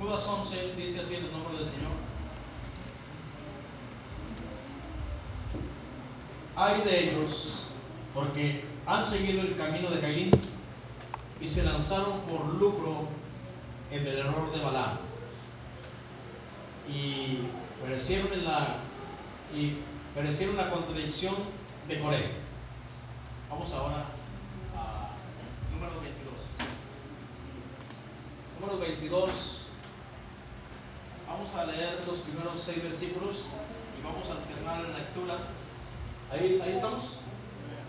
Judas 11 dice así en el nombre del Señor. Hay de ellos, porque han seguido el camino de Caín y se lanzaron por lucro en el error de Balaam. Y perecieron en la y perecieron la contradicción de Coré. Vamos ahora a número 22. Número 22. Vamos a leer los primeros seis versículos y vamos a alternar la lectura. Ahí, ahí estamos.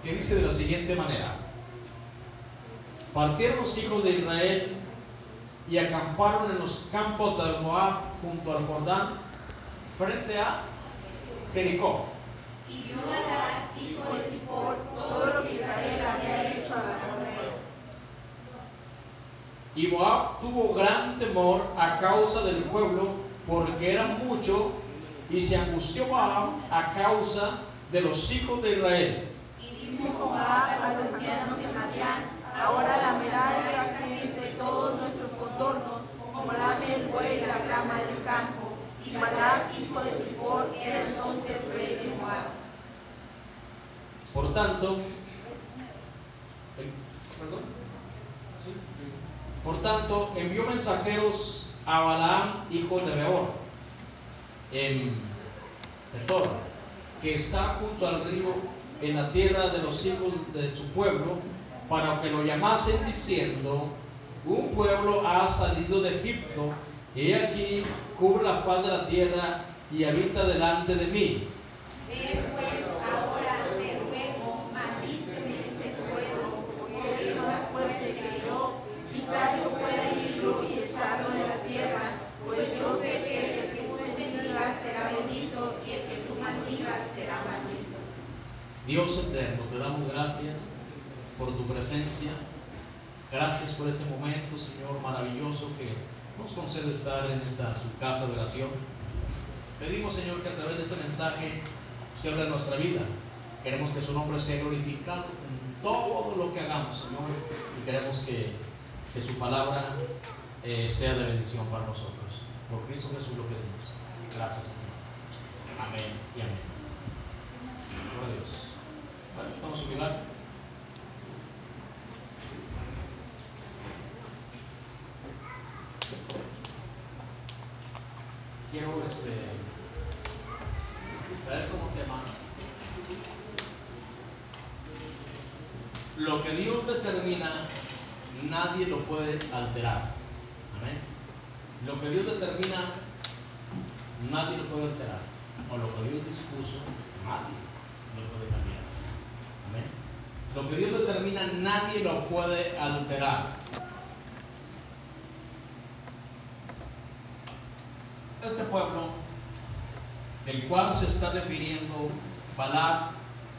Que dice de la siguiente manera. Partieron los hijos de Israel y acamparon en los campos de Moab junto al Jordán frente a Jericó. Y vio Balac, hijo de Zippor, todo lo que Israel había hecho a Amorreo. Y Moab tuvo gran temor a causa del pueblo, porque eran muchos, y se angustió Moab a causa de los hijos de Israel. Y dijo Moab a los ancianos de Madián, ahora lamerá la gente todos nuestros contornos, como lame el buey la grama del campo. Y Balac, hijo de Zippor, era entonces rey de Moab. Por tanto, el- ¿perdón? ¿Sí? Por tanto, envió mensajeros a Balaam, hijo de Beor, en Petor, que está junto al río en la tierra de los hijos de su pueblo, para que lo llamasen diciendo, un pueblo ha salido de Egipto, y aquí cubre la faz de la tierra y habita delante de mí. Ve pues ahora, te ruego, maldíceme este pueblo, porque es más fuerte que yo. Quizá yo pueda herirlo y echarlo de la tierra, pues yo sé que el que tú bendigas será bendito y el que tú maldigas será maldito. Dios eterno, te damos gracias por tu presencia. Gracias por este momento, Señor, maravilloso que nos concede estar en esta su casa de oración. Pedimos, Señor, que a través de este mensaje se abra nuestra vida. Queremos que su nombre sea glorificado en todo lo que hagamos, Señor, y queremos que, su palabra eh, sea de bendición para nosotros. Por Cristo Jesús lo pedimos. Gracias, Señor. Amén y amén. A Dios. Estamos en lugar. Quiero este, traer como tema lo que Dios determina, nadie lo puede alterar. Amén. Lo que Dios determina, nadie lo puede alterar. O lo que Dios dispuso, nadie lo puede cambiar. Lo que Dios determina, nadie lo puede alterar. Este pueblo, del cual se está refiriendo Balak,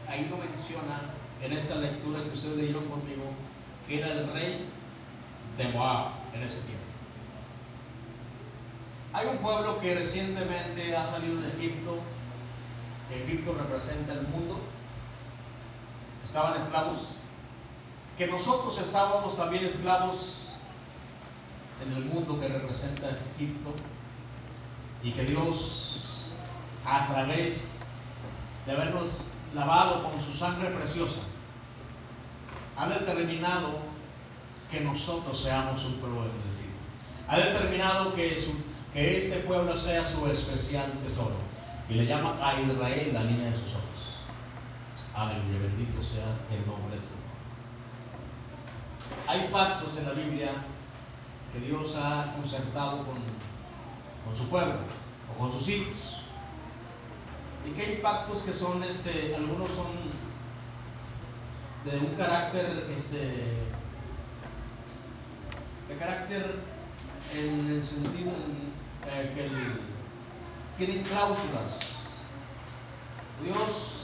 ahí lo menciona en esa lectura que ustedes leyeron conmigo, que era el rey de Moab en ese tiempo. Hay un pueblo que recientemente ha salido de Egipto, Egipto representa el mundo, estaban esclavos, que nosotros estábamos también esclavos en el mundo que representa Egipto, y que Dios, a través de habernos lavado con su sangre preciosa, ha determinado que nosotros seamos un pueblo bendecido. Ha determinado que, su- que este pueblo sea su especial tesoro. Y le llama a Israel la niña de sus ojos. Aleluya, bendito sea el nombre del Señor. Hay pactos en la Biblia que Dios ha concertado con, con su pueblo o con sus hijos. Y que hay pactos que son, este, algunos son de un carácter, este, de carácter en el sentido en, eh, que tienen cláusulas. Dios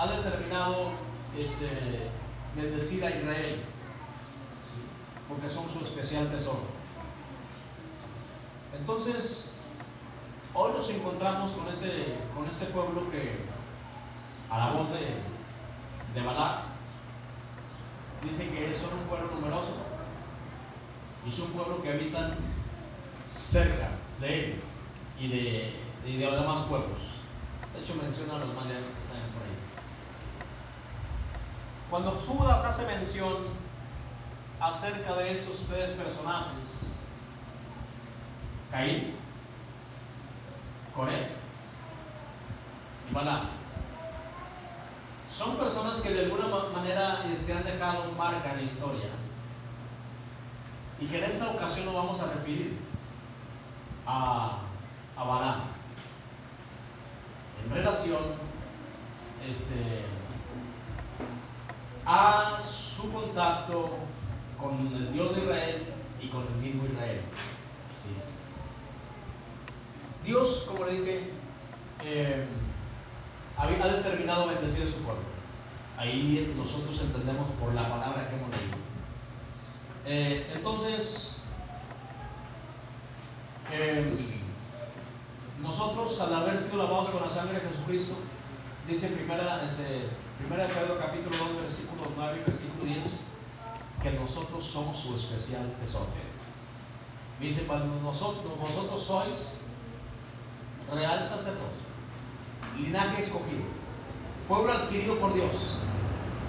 ha determinado este, bendecir a Israel, porque son su especial tesoro. Entonces, hoy nos encontramos con, ese, con este pueblo que, a la voz de, de Balac, dice que son un pueblo numeroso y es un pueblo que habitan cerca de él y de, y de los demás pueblos. De hecho, menciona a los más que están por ahí. Cuando Judas hace mención acerca de estos tres personajes, Caín, Coré y Balaam, son personas que de alguna manera este, han dejado marca en la historia. Y que en esta ocasión nos vamos a referir a, a Balaam en relación este, a su contacto con el Dios de Israel y con el mismo Israel. Dios, como le dije, eh, había determinado bendecir a su pueblo. Ahí nosotros entendemos por la palabra que hemos leído. Eh, entonces, eh, nosotros al haber sido lavados con la sangre de Jesucristo, dice primera, primera Pedro capítulo 2, versículo 9 y versículo 10, que nosotros somos su especial tesoro. Dice, cuando nosotros, vosotros sois real sacerdote, linaje escogido, pueblo adquirido por Dios,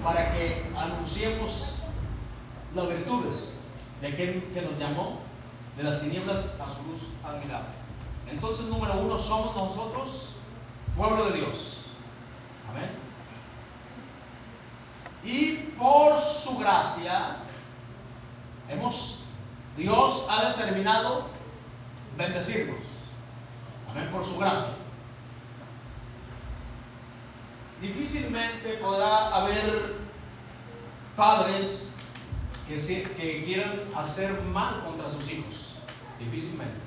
para que anunciemos las virtudes de aquel que nos llamó de las tinieblas a su luz admirable. Entonces, número uno, somos nosotros pueblo de Dios. Amén. Y por su gracia, hemos, Dios ha determinado bendecirnos. Amén, por su gracia. Difícilmente podrá haber padres que, quieran hacer mal contra sus hijos. Difícilmente.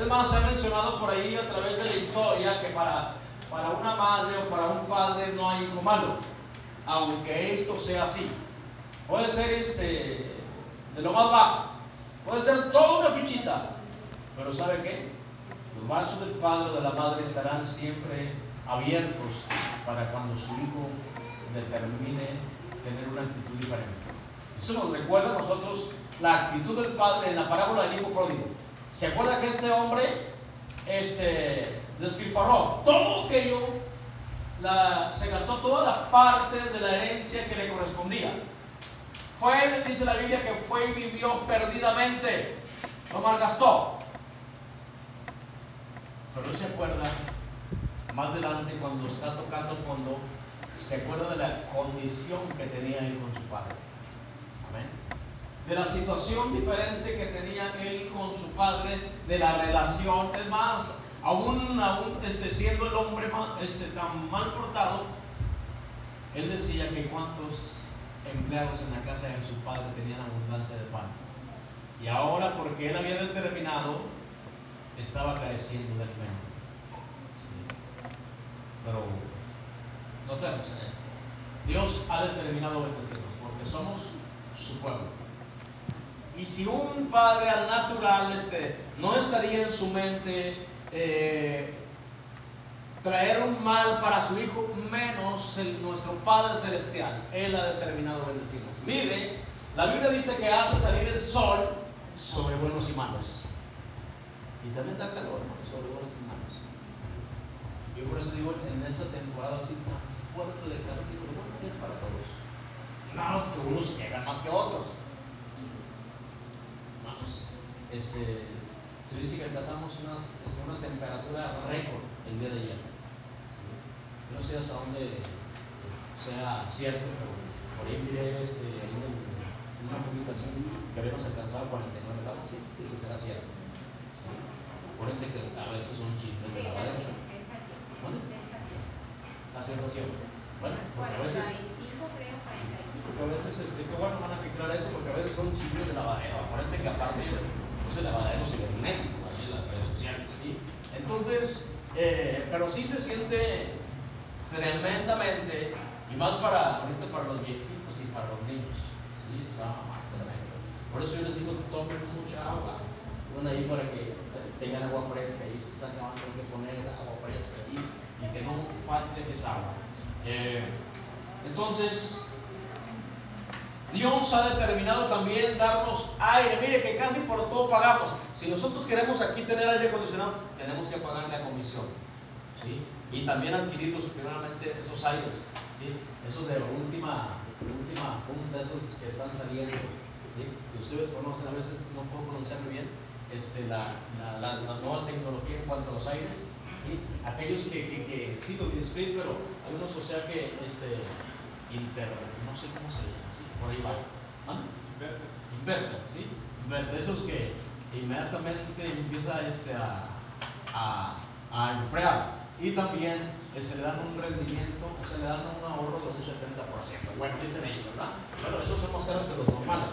Es más, se ha mencionado por ahí a través de la historia que para, para una madre o para un padre no hay hijo malo, aunque esto sea así. Puede ser este, de lo más bajo, puede ser toda una fichita, pero ¿sabe qué? Los brazos del padre o de la madre estarán siempre abiertos para cuando su hijo determine tener una actitud diferente. Eso nos recuerda a nosotros la actitud del padre en la parábola del hijo pródigo. ¿Se acuerda que ese hombre este, despilfarró todo aquello? Se gastó toda la parte de la herencia que le correspondía. Fue, dice la Biblia, que fue y vivió perdidamente. Lo malgastó. Pero no se acuerda, más adelante, cuando está tocando fondo, se acuerda de la condición que tenía él con su padre. Amén. De la situación diferente que tenía él con su padre, de la relación. Es más, aún, este, siendo el hombre este, tan mal portado, él decía que cuántos empleados en la casa de su padre tenían abundancia de pan. Y ahora, porque él había determinado, estaba careciendo de alimento. Pero no tenemos en esto. Dios ha determinado bendecirnos porque somos su pueblo. Y si un padre al natural este, no estaría en su mente eh, traer un mal para su hijo, menos nuestro Padre Celestial. Él ha determinado bendecirnos. Mire, la Biblia dice que hace salir el sol sobre buenos y malos. Y también da calor sobre buenos y malos. Yo por eso digo, en esa temporada así tan fuerte de calor, digo, bueno, es para todos. Nada más que unos llegan más que otros. Vamos, este, se dice que alcanzamos una, este, una temperatura récord el día de ayer. No sé hasta dónde sea cierto, pero por ahí miré este, en una publicación que habíamos alcanzado 49 grados, y ese será cierto. Acuérdense que a veces son chismes de la lavadero. La sensación. Bueno, porque a veces. Sí, porque a veces, este, qué bueno van a aclarar eso, porque a veces son chismes de lavadero. Acuérdense que aparte, pues el lavadero cibernético ahí en las redes sociales, ¿sí? Entonces, eh, pero sí se siente tremendamente, y más para ahorita para los viejitos y para los niños, ¿sí? Está más tremendo. Por eso yo les digo, tomen mucha agua, una ahí para que tengan agua fresca, y se sacan que poner agua fresca ahí y que no falte esa agua. Eh, entonces, Dios ha determinado también darnos aire. Mire que casi por todo pagamos. Si nosotros queremos aquí tener aire acondicionado, tenemos que pagar la comisión. ¿sí? Y también adquirirlos primeramente esos aires. ¿sí? Esos de la última, última punta, esos que están saliendo. ¿sí? Que ustedes conocen, a veces no puedo pronunciarme bien, este, la, la, la, nueva tecnología en cuanto a los aires. ¿sí? Aquellos que, que, que sí lo split, pero hay o sea, que este, inter, no sé cómo se llama por ahí va. ¿Ah? Inverter, ¿sí? Inverter, esos que inmediatamente empieza este, a, a, a enfriar y también se le dan un rendimiento, o se le dan un ahorro de un 70%. Bueno, dicen ellos, ¿verdad? Bueno, esos son más caros que los normales.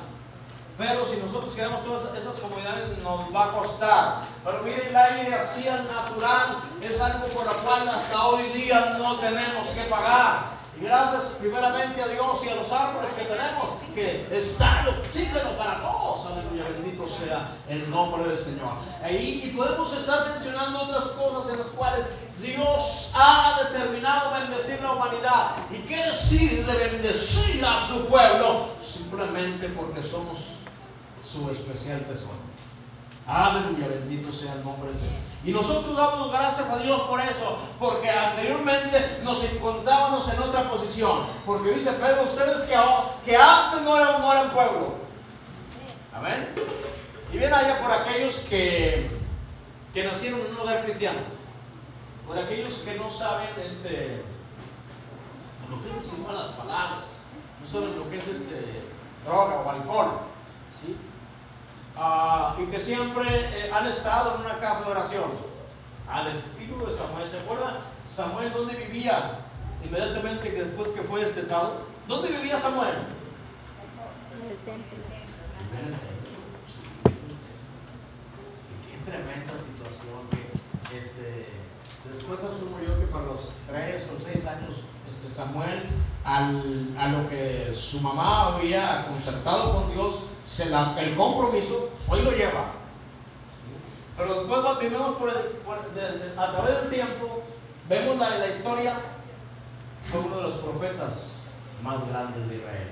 Pero si nosotros queremos todas esas comunidades nos va a costar. Pero miren, el aire así al natural es algo por lo cual hasta hoy día no tenemos que pagar. Y gracias primeramente a Dios y a los árboles que tenemos, que está el oxígeno para todos. Aleluya, bendito sea el nombre del Señor. Ahí, y podemos estar mencionando otras cosas en las cuales Dios ha determinado bendecir la humanidad. ¿Y qué decir de bendecir a su pueblo? Simplemente porque somos su especial tesoro. Aleluya, bendito sea el nombre del Señor. Y nosotros damos gracias a Dios por eso, porque anteriormente nos encontrábamos en otra posición. Porque dice Pedro, ustedes que, antes no eran, no eran pueblo. Amén. Y bien allá por aquellos que, que nacieron en un hogar cristiano. Por aquellos que no saben este, lo que es malas palabras. No saben lo que es este, droga o alcohol. Ah, y que siempre eh, han estado en una casa de oración, al estilo de Samuel. ¿Se acuerdan? Samuel, ¿dónde vivía? Inmediatamente después que fue estetado. ¿Dónde vivía Samuel? En el templo. En el templo. qué tremenda situación que este, después asumo yo que para los tres o seis años este, Samuel, al, a lo que su mamá había concertado con Dios, el compromiso, hoy lo lleva. Pero después vemos por, a través del tiempo, vemos la, la historia, fue uno de los profetas más grandes de Israel.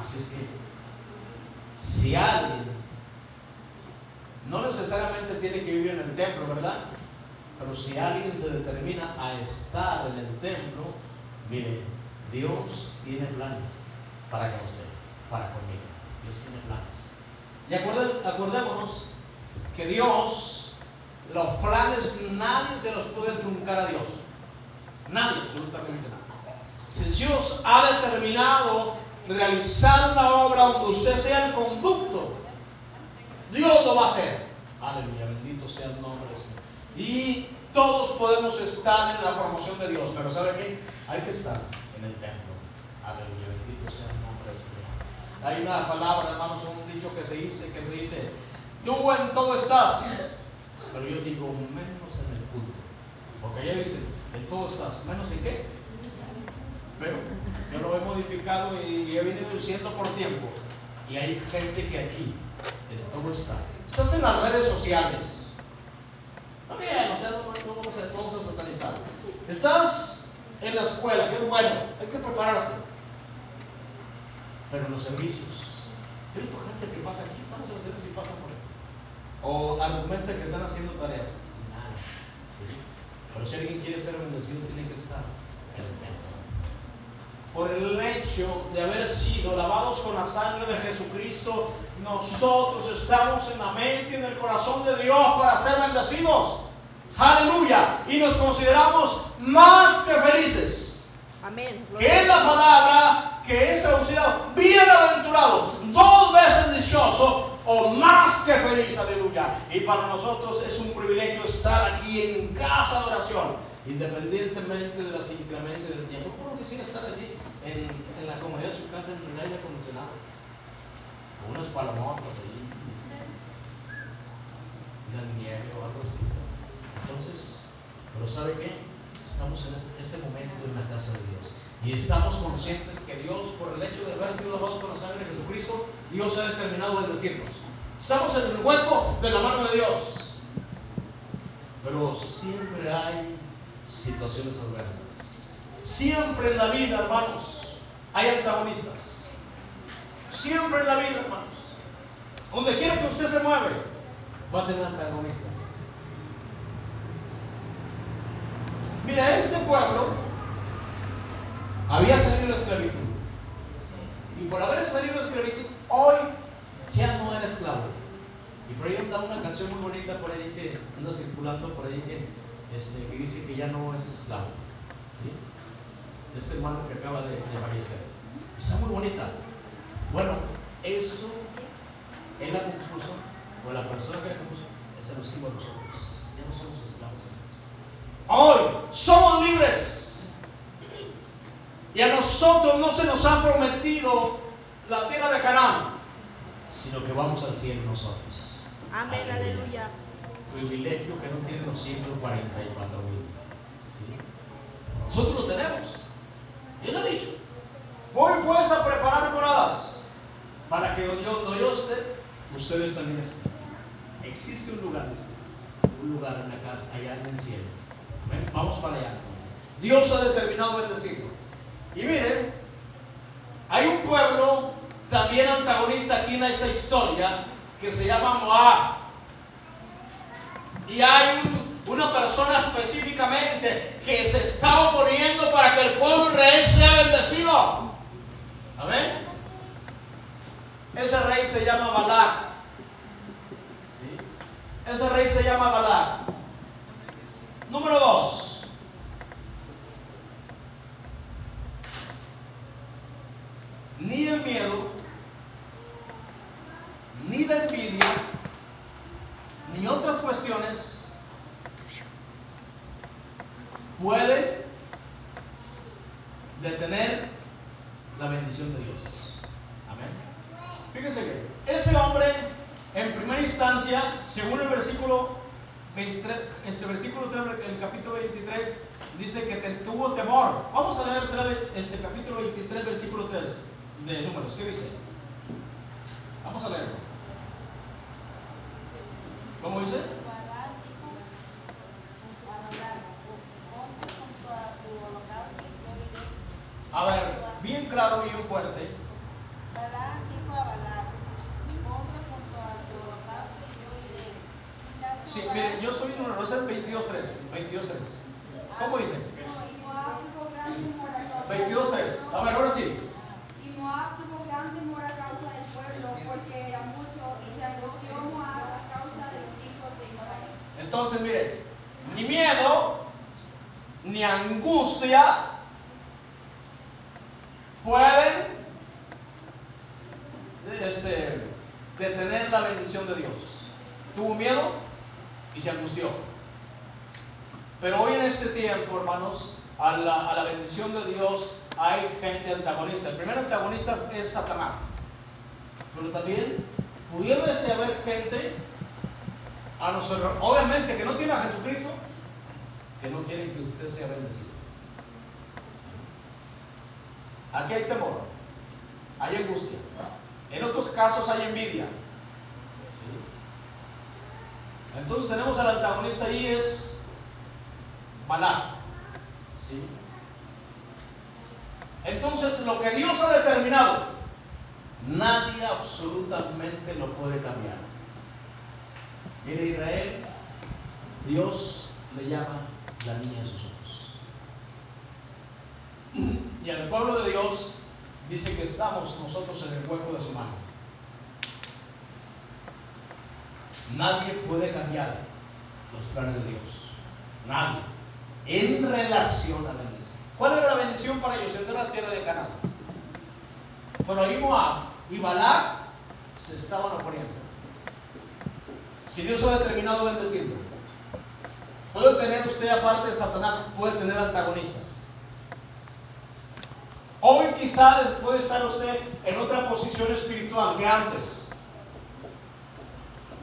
Así es que, si alguien, no necesariamente tiene que vivir en el templo, ¿verdad? Pero si alguien se determina a estar en el templo, mire, Dios tiene planes para que usted, para conmigo. Dios tiene planes. Y acordémonos que Dios, los planes, nadie se los puede truncar a Dios. Nadie, absolutamente nada. Si Dios ha determinado realizar una obra donde usted sea el conducto, Dios lo va a hacer. Aleluya, bendito sea el nombre del Señor. Y todos podemos estar en la promoción de Dios, pero ¿sabe qué? Hay que estar en el templo. Aleluya, bendito sea el nombre del Señor. Hay una palabra, hermanos, un dicho que se dice, que se dice, tú en todo estás, pero yo digo menos en el culto. Porque ella dice, en todo estás, menos en qué. Pero yo lo he modificado y, he venido diciendo por tiempo. Y hay gente que aquí, en todo está. Estás en las redes sociales. No bien, o sea, no, vamos, a, no vamos a satanizar. Estás en la escuela, que es bueno, hay que prepararse pero en los servicios. He visto gente que pasa aquí, estamos en los servicios y pasa por ahí. O argumenta que están haciendo tareas. Nada. ¿sí? Pero si alguien quiere ser bendecido, tiene que estar en el templo. Por el hecho de haber sido lavados con la sangre de Jesucristo, nosotros estamos en la mente y en el corazón de Dios para ser bendecidos. Aleluya. Y nos consideramos más que felices. Amén. Que es la palabra que es traducido bienaventurado, dos veces dichoso o más que feliz, aleluya. Y para nosotros es un privilegio estar aquí en casa de oración, independientemente de las inclemencias del tiempo. ¿Cómo quisiera estar allí en, en, la comodidad de su casa en el aire acondicionado? Con unas palomotas allí, una nieve o algo así. Entonces, pero ¿sabe qué? Estamos en este momento en la casa de Dios. Y estamos conscientes que Dios, por el hecho de haber sido lavados con la sangre de Jesucristo, Dios ha determinado bendecirnos. Estamos en el hueco de la mano de Dios. Pero siempre hay situaciones adversas. Siempre en la vida, hermanos, hay antagonistas. Siempre en la vida, hermanos. Donde quiera que usted se mueve, va a tener antagonistas. Mira, este pueblo había salido de la esclavitud. Y por haber salido de la esclavitud, hoy ya no era esclavo. Y por ahí anda una canción muy bonita por ahí que anda circulando por ahí que, este, que dice que ya no es esclavo. ¿sí? Este hermano que acaba de, de fallecer. Está muy bonita. Bueno, eso él la compuso, o la persona que la compuso, es alusivo a nosotros. Ya no somos esclavos. Hoy somos libres. Y a nosotros no se nos ha prometido la tierra de Canaán, sino que vamos al cielo nosotros. Amén, aleluya. Privilegio que no tienen los 144 mil. ¿sí? Nosotros lo tenemos. Él lo ha dicho. Voy pues a preparar moradas para que donde yo, yo esté, ustedes también estén. Existe un lugar, dice, un lugar en la casa, allá en el cielo. Amén. Vamos para allá. Dios ha determinado bendecirlo. Y miren, hay un pueblo también antagonista aquí en esa historia que se llama Moab. Y hay un- una persona específicamente que se está oponiendo para que el pueblo Israel sea bendecido. Amén. Ese rey se llama Balac. ¿Sí? Ese rey se llama Balac. Número dos. primeiro este, detener la bendición de Dios. Tuvo miedo y se angustió. Pero hoy en este tiempo, hermanos, a la, a la bendición de Dios hay gente antagonista. El primer antagonista es Satanás. Pero también pudiese haber gente a nosotros, obviamente que no tiene a Jesucristo, que no quieren que usted sea bendecido. Aquí hay temor, hay angustia. En otros casos hay envidia. ¿Sí? Entonces tenemos al antagonista ahí es Balá. ¿Sí? Entonces lo que Dios ha determinado, nadie absolutamente lo puede cambiar. Mire Israel, Dios le llama la niña de sus ojos. Y al pueblo de Dios dice que estamos nosotros en el hueco de su mano. Nadie puede cambiar los planes de Dios. Nadie. En relación a la bendición. ¿Cuál era la bendición para ellos? Entrar a la tierra de Canaán. Pero ahí Moab y Balac se estaban oponiendo. Si Dios ha determinado bendecirlo, puede tener usted, aparte de Satanás, puede tener antagonistas. Puede estar usted en otra posición espiritual que antes.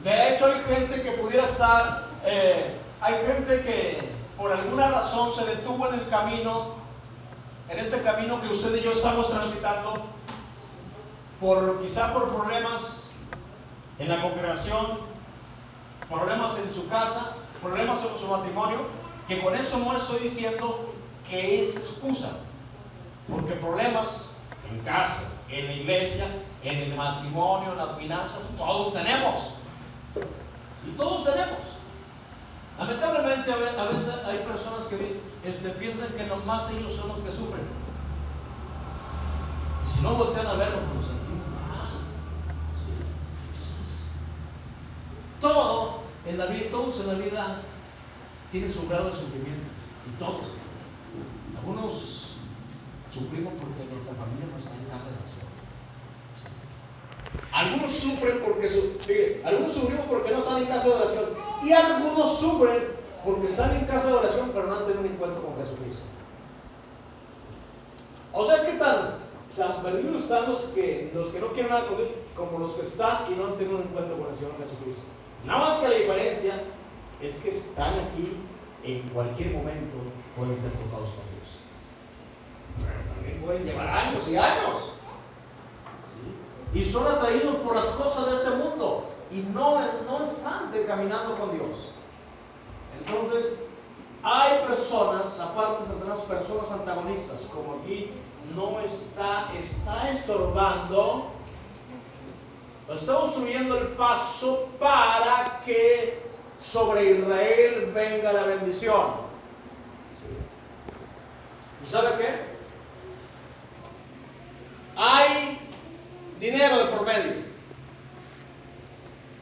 De hecho, hay gente que pudiera estar, eh, hay gente que por alguna razón se detuvo en el camino, en este camino que usted y yo estamos transitando, por quizá por problemas en la congregación, problemas en su casa, problemas en su matrimonio, que con eso no estoy diciendo que es excusa, porque problemas en casa, en la iglesia, en el matrimonio, en las finanzas, todos tenemos. Y todos tenemos. Lamentablemente a ve- a veces hay personas que este, piensan que nomás ellos son los que sufren. Y si no voltean a verlo, pues nos sentimos mal. Entonces, todo en la vida, todos en la vida tienen su grado de sufrimiento. Y todos. Algunos sufrimos porque nuestra familia no está en casa de oración. Algunos sufren porque algunos sufrimos porque no están en casa de oración. Y algunos sufren porque están en casa de oración pero no han tenido un encuentro con Jesucristo. O sea, ¿qué tan, tan perdidos están los que, los que no quieren nada con Dios como los que están y no han tenido un encuentro con el Señor Jesucristo? Nada más que la diferencia es que están aquí en cualquier momento pueden ser tocados por. También pueden llevar años y años. Y son atraídos por las cosas de este mundo y no, no están caminando con Dios. Entonces, hay personas, aparte de Satanás, personas antagonistas, como aquí no está, está estorbando, está obstruyendo el paso para que sobre Israel venga la bendición. ¿Y sabe qué? Hay dinero de por medio.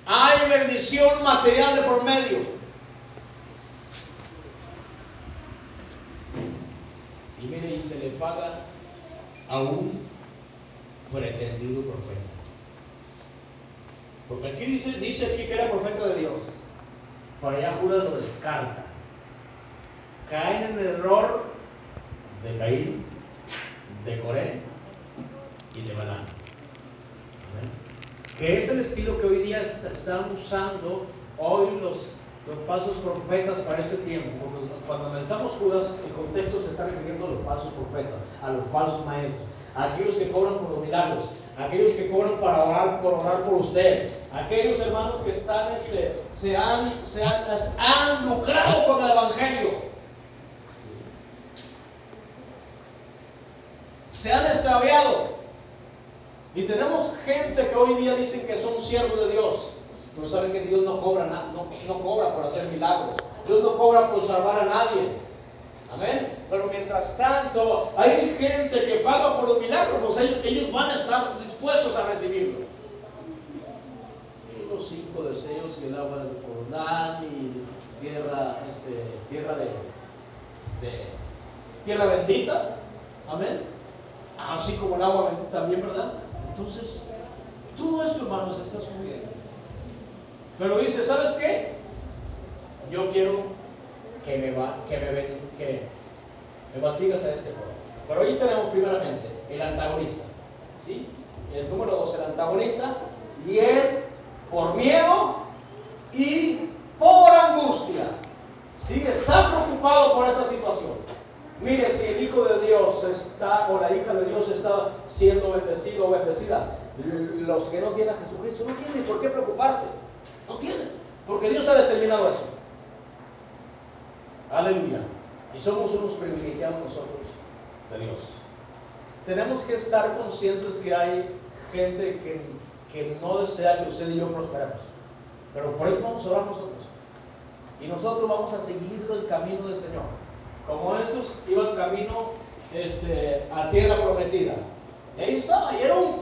Hay bendición material de por medio. Y mire, y se le paga a un pretendido profeta. Porque aquí dice, aquí que era profeta de Dios. Pero allá Judas lo descarta. Caen en el error de Caín, de Coré y de Balaam. Amén. Que es el estilo que hoy día est- están usando hoy los, los falsos profetas para ese tiempo. Porque cuando analizamos Judas, el contexto se está refiriendo a los falsos profetas, a los falsos maestros, a aquellos que cobran por los milagros, a aquellos que cobran para orar, por orar por usted, a aquellos hermanos que están, este, se, han, se han, han lucrado con el Evangelio. Se han extraviado. Y tenemos gente que hoy día dicen que son siervos de Dios, pero saben que Dios no cobra, na- no, no cobra por hacer milagros. Dios no cobra por salvar a nadie. Amén. Pero mientras tanto, hay gente que paga por los milagros, pues ellos, ellos van a estar dispuestos a recibirlo. Sí, los cinco deseos que el agua del Jordán y tierra, este, tierra de, de tierra bendita. Amén. Así como el agua bendita también, ¿verdad? Entonces, todo esto, hermanos, está subiendo. Pero dice, ¿sabes qué? Yo quiero que me va, que me ven, que me batigas a este pueblo. Pero ahí tenemos primeramente el antagonista, ¿sí? El número dos, el antagonista, y él por miedo y por angustia, ¿sí? Está preocupado por esa situación. Mire, si el Hijo de Dios está, o la hija de Dios está siendo bendecido o bendecida, los que no tienen a Jesucristo no tienen por qué preocuparse. No tienen, porque Dios ha determinado eso. Aleluya. Y somos unos privilegiados nosotros de Dios. Tenemos que estar conscientes que hay gente que, que no desea que usted y yo prosperemos. Pero por eso vamos a orar nosotros. Y nosotros vamos a seguir el camino del Señor. Como estos iban camino este, a tierra prometida. Y ahí estaba, y era un